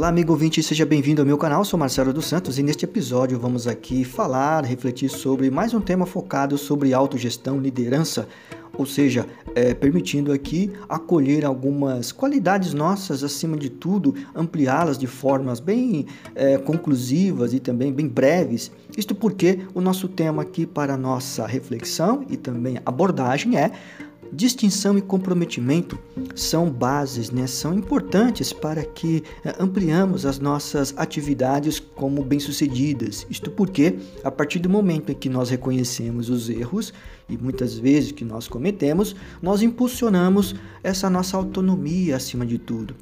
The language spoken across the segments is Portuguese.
Olá, amigo ouvinte, seja bem-vindo ao meu canal. Sou Marcelo dos Santos e neste episódio vamos aqui falar, refletir sobre mais um tema focado sobre autogestão, liderança, ou seja, é, permitindo aqui acolher algumas qualidades nossas, acima de tudo, ampliá-las de formas bem é, conclusivas e também bem breves. Isto porque o nosso tema aqui para nossa reflexão e também abordagem é Distinção e comprometimento são bases, né? são importantes para que eh, ampliamos as nossas atividades como bem-sucedidas. Isto porque, a partir do momento em que nós reconhecemos os erros e muitas vezes que nós cometemos, nós impulsionamos essa nossa autonomia acima de tudo.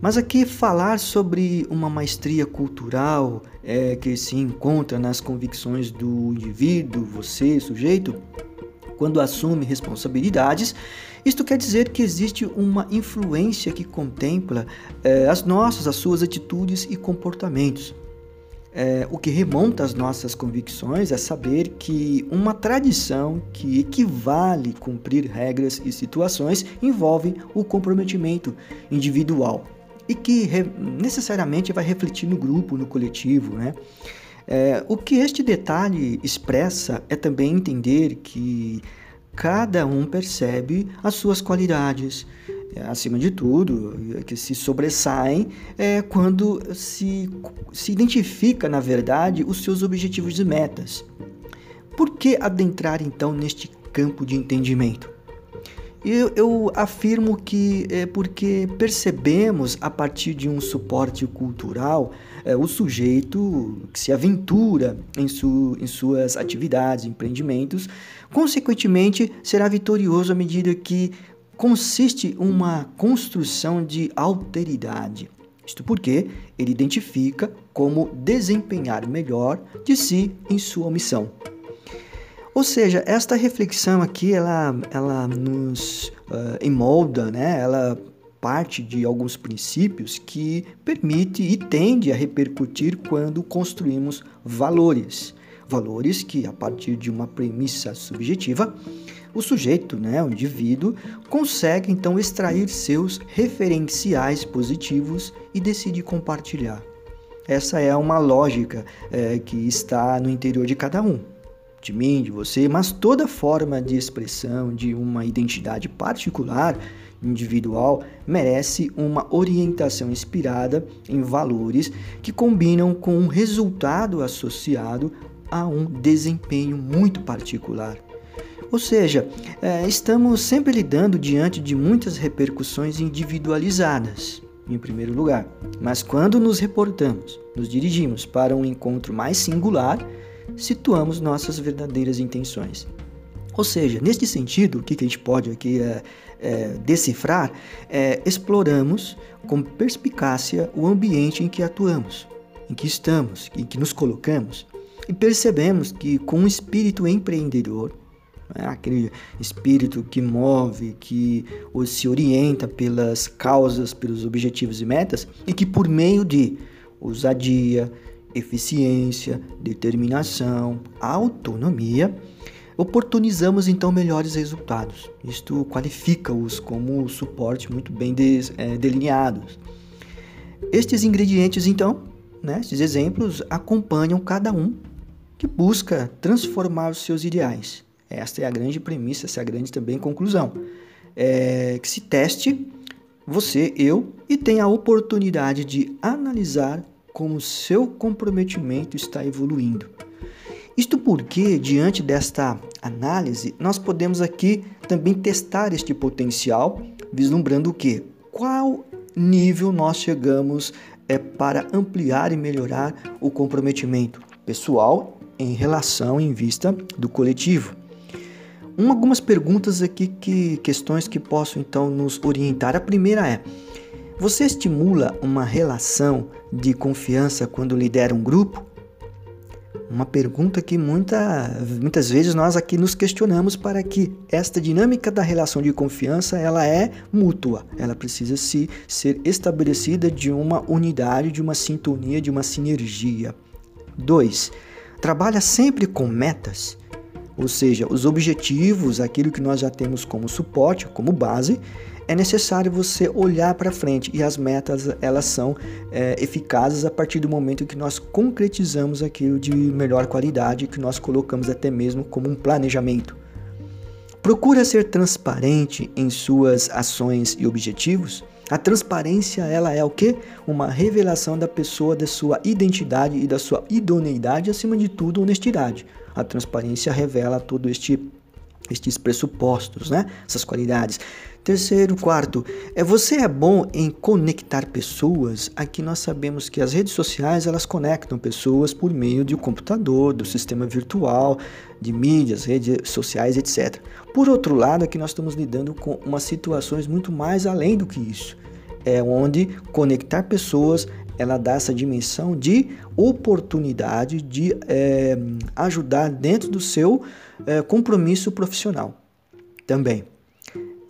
Mas aqui falar sobre uma maestria cultural é, que se encontra nas convicções do indivíduo, você, sujeito, quando assume responsabilidades, isto quer dizer que existe uma influência que contempla eh, as nossas, as suas atitudes e comportamentos. É, o que remonta às nossas convicções é saber que uma tradição que equivale cumprir regras e situações envolve o comprometimento individual e que necessariamente vai refletir no grupo, no coletivo, né? É, o que este detalhe expressa é também entender que cada um percebe as suas qualidades, é, acima de tudo, que se sobressaem é, quando se, se identifica, na verdade, os seus objetivos e metas. Por que adentrar então neste campo de entendimento? Eu, eu, afirmo que é porque percebemos a partir de um suporte cultural é, o sujeito que se aventura em, su, em suas atividades, empreendimentos, consequentemente será vitorioso à medida que consiste uma construção de alteridade. Isto porque ele identifica como desempenhar melhor de si em sua missão. Ou seja, esta reflexão aqui, ela, ela nos uh, emolda, né? ela parte de alguns princípios que permite e tende a repercutir quando construímos valores. Valores que, a partir de uma premissa subjetiva, o sujeito, né, o indivíduo, consegue então extrair seus referenciais positivos e decide compartilhar. Essa é uma lógica é, que está no interior de cada um de mim, de você, mas toda forma de expressão de uma identidade particular, individual, merece uma orientação inspirada em valores que combinam com um resultado associado a um desempenho muito particular. Ou seja, é, estamos sempre lidando diante de muitas repercussões individualizadas, em primeiro lugar. Mas quando nos reportamos, nos dirigimos para um encontro mais singular, situamos nossas verdadeiras intenções. Ou seja, neste sentido, o que, a gente pode aqui é, é, decifrar é exploramos com perspicácia o ambiente em que atuamos, em que estamos, em que nos colocamos e percebemos que com um espírito empreendedor, né, aquele espírito que move, que se orienta pelas causas, pelos objetivos e metas e que por meio de ousadia, eficiência, determinação, autonomia, oportunizamos então melhores resultados. Isto qualifica-os como suporte muito bem des, é, delineados. Estes ingredientes, então, né, estes exemplos, acompanham cada um que busca transformar os seus ideais. Esta é a grande premissa, essa é a grande também conclusão. É, que se teste você, eu, e tenha a oportunidade de analisar como seu comprometimento está evoluindo. Isto porque, diante desta análise, nós podemos aqui também testar este potencial, vislumbrando o que? Qual nível nós chegamos é, para ampliar e melhorar o comprometimento pessoal em relação em vista do coletivo. Um, algumas perguntas aqui que questões que possam então nos orientar. A primeira é: você estimula uma relação de confiança quando lidera um grupo? Uma pergunta que muita, muitas vezes nós aqui nos questionamos para que esta dinâmica da relação de confiança ela é mútua, ela precisa se ser estabelecida de uma unidade, de uma sintonia, de uma sinergia. 2. Trabalha sempre com metas. Ou seja, os objetivos, aquilo que nós já temos como suporte, como base, é necessário você olhar para frente e as metas elas são é, eficazes a partir do momento que nós concretizamos aquilo de melhor qualidade que nós colocamos até mesmo como um planejamento. Procura ser transparente em suas ações e objetivos. A transparência ela é o que? Uma revelação da pessoa, da sua identidade e da sua idoneidade, acima de tudo, honestidade. A transparência revela todo este estes pressupostos, né? Essas qualidades. Terceiro, quarto, é você é bom em conectar pessoas. Aqui nós sabemos que as redes sociais elas conectam pessoas por meio um computador, do sistema virtual, de mídias, redes sociais, etc. Por outro lado, aqui nós estamos lidando com umas situações muito mais além do que isso. É onde conectar pessoas ela dá essa dimensão de oportunidade de é, ajudar dentro do seu é, compromisso profissional também.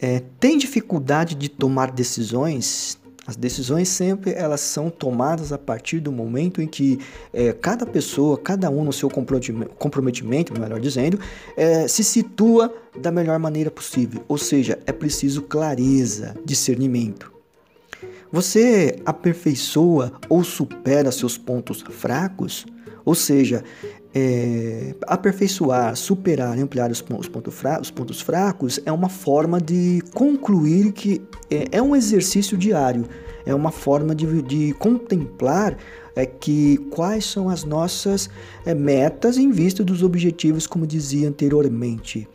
É, tem dificuldade de tomar decisões? As decisões sempre elas são tomadas a partir do momento em que cada pessoa, cada um no seu comprometimento, melhor dizendo, se situa da melhor maneira possível. Ou seja, é preciso clareza, discernimento. Você aperfeiçoa ou supera seus pontos fracos? Ou seja, é, aperfeiçoar, superar, ampliar os, os, pontos fracos, os pontos fracos é uma forma de concluir que é, é um exercício diário, é uma forma de, de contemplar é, que quais são as nossas é, metas em vista dos objetivos, como dizia anteriormente.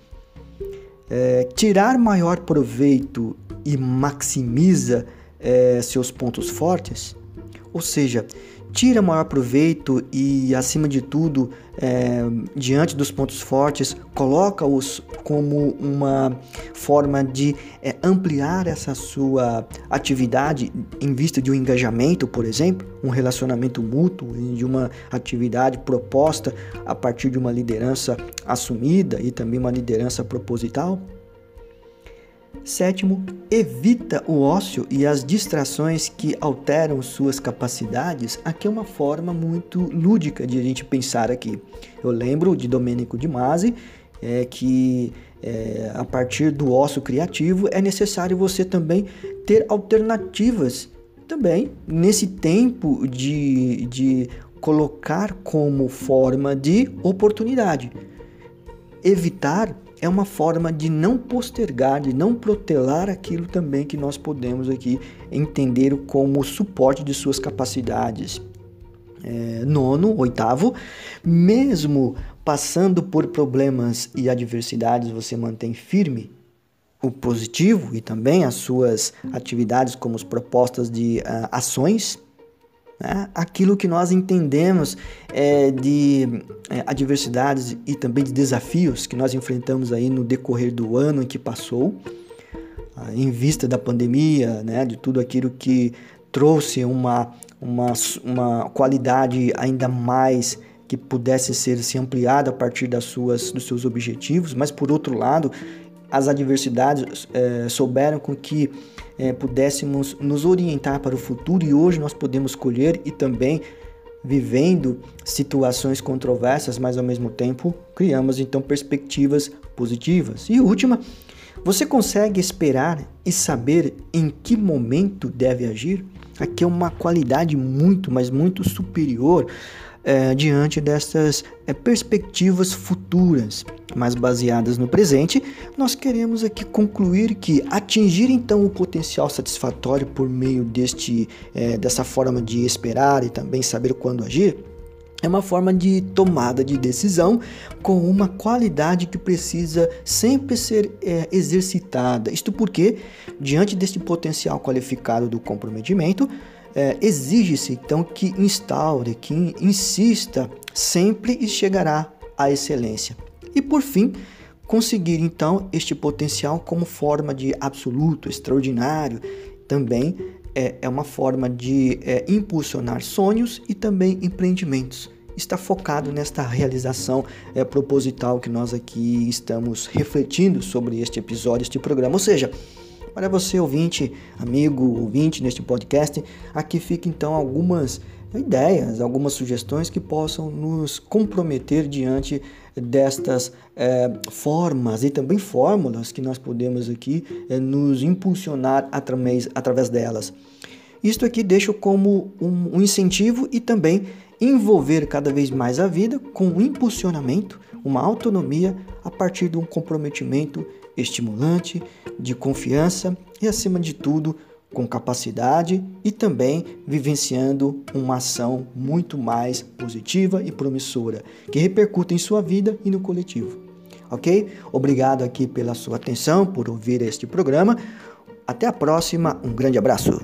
É, tirar maior proveito e maximiza é, seus pontos fortes, ou seja, tira maior proveito e, acima de tudo, é, diante dos pontos fortes, coloca-os como uma forma de é, ampliar essa sua atividade em vista de um engajamento, por exemplo, um relacionamento mútuo, de uma atividade proposta a partir de uma liderança assumida e também uma liderança proposital. Sétimo, evita o ócio e as distrações que alteram suas capacidades. Aqui é uma forma muito lúdica de a gente pensar aqui. Eu lembro de Domênico de Masi, é, que é, a partir do ócio criativo é necessário você também ter alternativas também nesse tempo de, de colocar como forma de oportunidade. Evitar é uma forma de não postergar, de não protelar aquilo também que nós podemos aqui entender como suporte de suas capacidades. É, nono, oitavo, mesmo passando por problemas e adversidades, você mantém firme o positivo e também as suas atividades como as propostas de uh, ações né? Aquilo que nós entendemos é, de é, adversidades e também de desafios que nós enfrentamos aí no decorrer do ano que passou, ah, em vista da pandemia, né? de tudo aquilo que trouxe uma, uma, uma qualidade ainda mais que pudesse ser se ampliada a partir das suas, dos seus objetivos, mas por outro lado, as adversidades é, souberam com que é, pudéssemos nos orientar para o futuro e hoje nós podemos colher e também vivendo situações controversas, mas ao mesmo tempo criamos então perspectivas positivas. E última, você consegue esperar e saber em que momento deve agir? Aqui é uma qualidade muito, mas muito superior é, diante dessas é, perspectivas futuras, mas baseadas no presente, nós queremos aqui concluir que atingir então o potencial satisfatório por meio deste, é, dessa forma de esperar e também saber quando agir é uma forma de tomada de decisão com uma qualidade que precisa sempre ser é, exercitada. Isto porque, diante deste potencial qualificado do comprometimento, é, exige-se então que instaure, que insista sempre e chegará à excelência. E por fim, conseguir então este potencial como forma de absoluto, extraordinário, também é, é uma forma de é, impulsionar sonhos e também empreendimentos. Está focado nesta realização é, proposital que nós aqui estamos refletindo sobre este episódio, este programa. Ou seja, para você, ouvinte, amigo, ouvinte neste podcast, aqui fica então algumas ideias, algumas sugestões que possam nos comprometer diante destas é, formas e também fórmulas que nós podemos aqui é, nos impulsionar através, através delas. Isto aqui deixo como um, um incentivo e também envolver cada vez mais a vida com um impulsionamento, uma autonomia a partir de um comprometimento estimulante, de confiança e, acima de tudo, com capacidade e também vivenciando uma ação muito mais positiva e promissora, que repercuta em sua vida e no coletivo. Ok? Obrigado aqui pela sua atenção, por ouvir este programa. Até a próxima, um grande abraço.